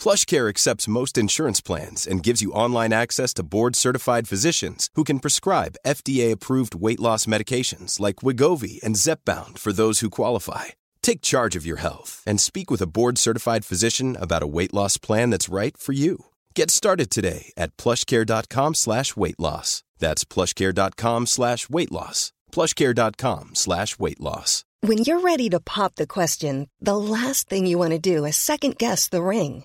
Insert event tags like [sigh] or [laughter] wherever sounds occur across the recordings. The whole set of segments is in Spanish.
PlushCare accepts most insurance plans and gives you online access to board-certified physicians who can prescribe FDA-approved weight loss medications like Wigovi and Zepbound for those who qualify. Take charge of your health and speak with a board-certified physician about a weight loss plan that's right for you. Get started today at plushcare.com slash weight loss. That's plushcare.com slash weight loss. plushcare.com slash weight loss. When you're ready to pop the question, the last thing you want to do is second guess the ring.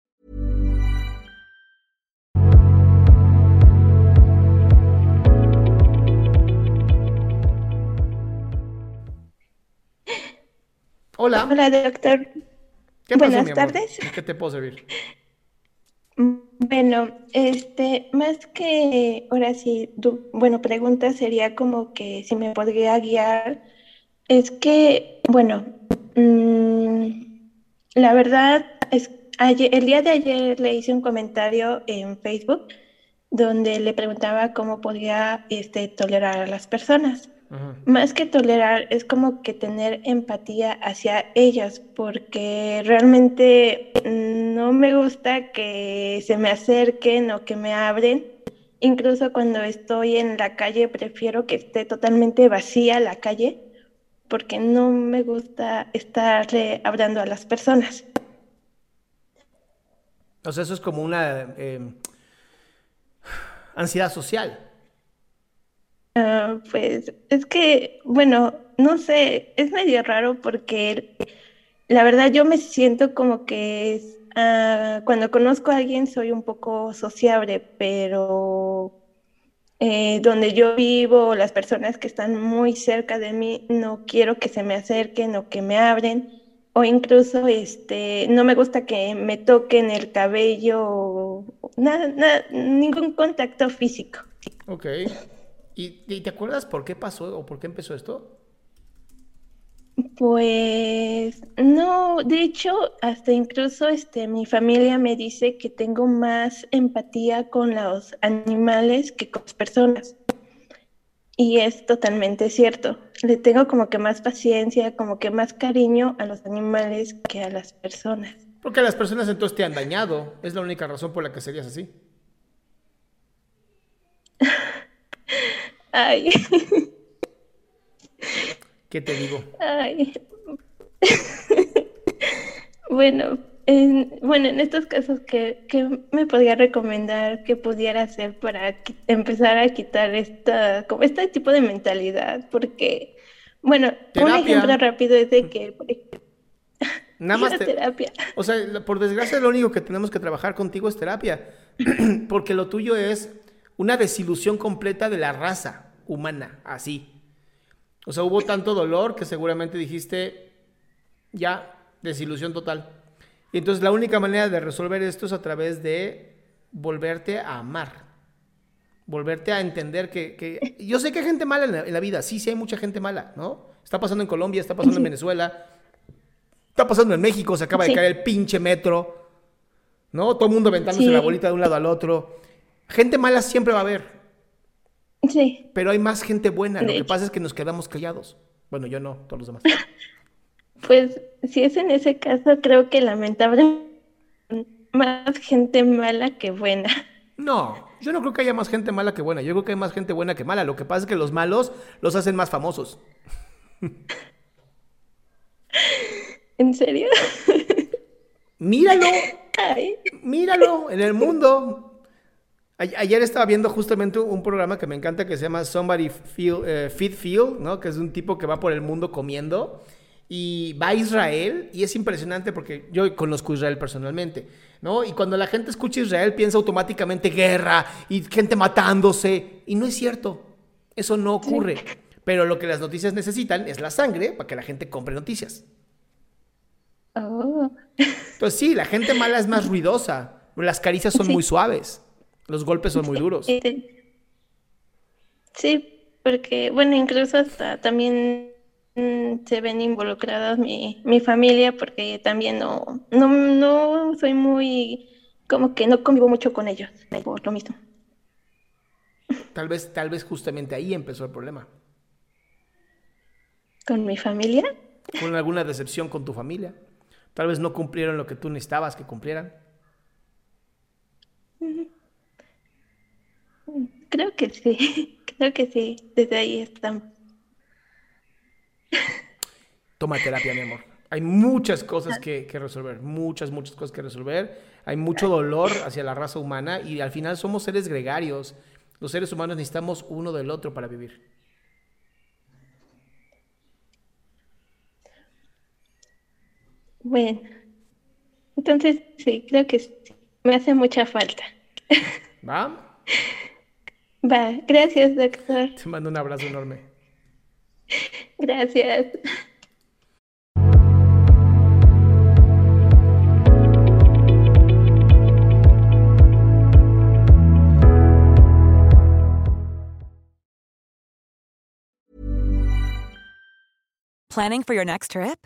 Hola. Hola, doctor. ¿Qué pasó, Buenas mi amor? tardes. ¿En ¿Qué te puedo servir? Bueno, este, más que ahora sí, du- bueno, pregunta sería como que si me podría guiar. Es que, bueno, mm, la verdad es ayer, el día de ayer le hice un comentario en Facebook donde le preguntaba cómo podía este, tolerar a las personas. Más que tolerar, es como que tener empatía hacia ellas, porque realmente no me gusta que se me acerquen o que me abren. Incluso cuando estoy en la calle, prefiero que esté totalmente vacía la calle, porque no me gusta estarle hablando a las personas. O sea, eso es como una eh, ansiedad social. Ah, pues es que, bueno, no sé, es medio raro porque la verdad yo me siento como que ah, cuando conozco a alguien soy un poco sociable, pero eh, donde yo vivo, las personas que están muy cerca de mí, no quiero que se me acerquen o que me abren, o incluso este, no me gusta que me toquen el cabello, nada, nada, ningún contacto físico. Ok. ¿Y, y te acuerdas por qué pasó o por qué empezó esto? Pues no, de hecho, hasta incluso este, mi familia me dice que tengo más empatía con los animales que con las personas. Y es totalmente cierto. Le tengo como que más paciencia, como que más cariño a los animales que a las personas. Porque las personas entonces te han dañado. Es la única razón por la que serías así. [laughs] Ay, ¿Qué te digo? ay. [laughs] Bueno, en, bueno, en estos casos, ¿qué, qué me podría recomendar que pudiera hacer para empezar a quitar esta, como este tipo de mentalidad? Porque, bueno, un ejemplo rápido es de que, por ejemplo, Nada más [laughs] te- terapia. O sea, por desgracia lo único que tenemos que trabajar contigo es terapia. [clears throat] Porque lo tuyo es una desilusión completa de la raza humana, así. O sea, hubo tanto dolor que seguramente dijiste, ya, desilusión total. Y entonces la única manera de resolver esto es a través de volverte a amar. Volverte a entender que, que- Yo sé que hay gente mala en la, en la vida, sí, sí hay mucha gente mala, ¿no? Está pasando en Colombia, está pasando en Venezuela, está pasando en México, se acaba de Sí. caer el pinche metro, ¿no? Todo el mundo aventándose Sí. la bolita de un lado al otro. Gente mala siempre va a haber, Sí, pero hay más gente buena. De Lo que hecho. pasa es que nos quedamos callados. Bueno, yo no, todos los demás. [laughs] pues si es en ese caso, creo que lamentablemente más gente mala que buena. No, yo no creo que haya más gente mala que buena. Yo creo que hay más gente buena que mala. Lo que pasa es que los malos los hacen más famosos. [laughs] ¿En serio? [laughs] Míralo, Ay, míralo en el mundo. Ayer estaba viendo justamente un programa que me encanta que se llama Somebody Feel, eh, Feed Feel, ¿no? Que es un tipo que va por el mundo comiendo y va a Israel y es impresionante porque yo conozco Israel personalmente, ¿no? Y cuando la gente escucha Israel piensa automáticamente guerra y gente matándose y no es cierto, eso no ocurre. Pero lo que las noticias necesitan es la sangre para que la gente compre noticias. Oh. Entonces sí, la gente mala es más ruidosa, las caricias son muy suaves, los golpes son muy duros. Sí, porque bueno, incluso hasta también Mm, se ven involucradas mi, mi familia porque también no, no, no soy muy, como que no convivo mucho con ellos, por lo mismo. Tal vez, tal vez justamente ahí empezó el problema. ¿Con mi familia? Con alguna decepción con tu familia. Tal vez no cumplieron lo que tú necesitabas que cumplieran. Creo que sí, [laughs] creo que sí, desde ahí están Toma terapia, mi amor. Hay muchas cosas que, resolver, muchas, muchas cosas que resolver. Hay mucho dolor hacia la raza humana y al final somos seres gregarios. Los seres humanos necesitamos uno del otro para vivir. Bueno, entonces sí, creo que me hace mucha falta. ¿Va? Va, gracias, doctor. Te mando un abrazo enorme. Gracias. Planning for your next trip?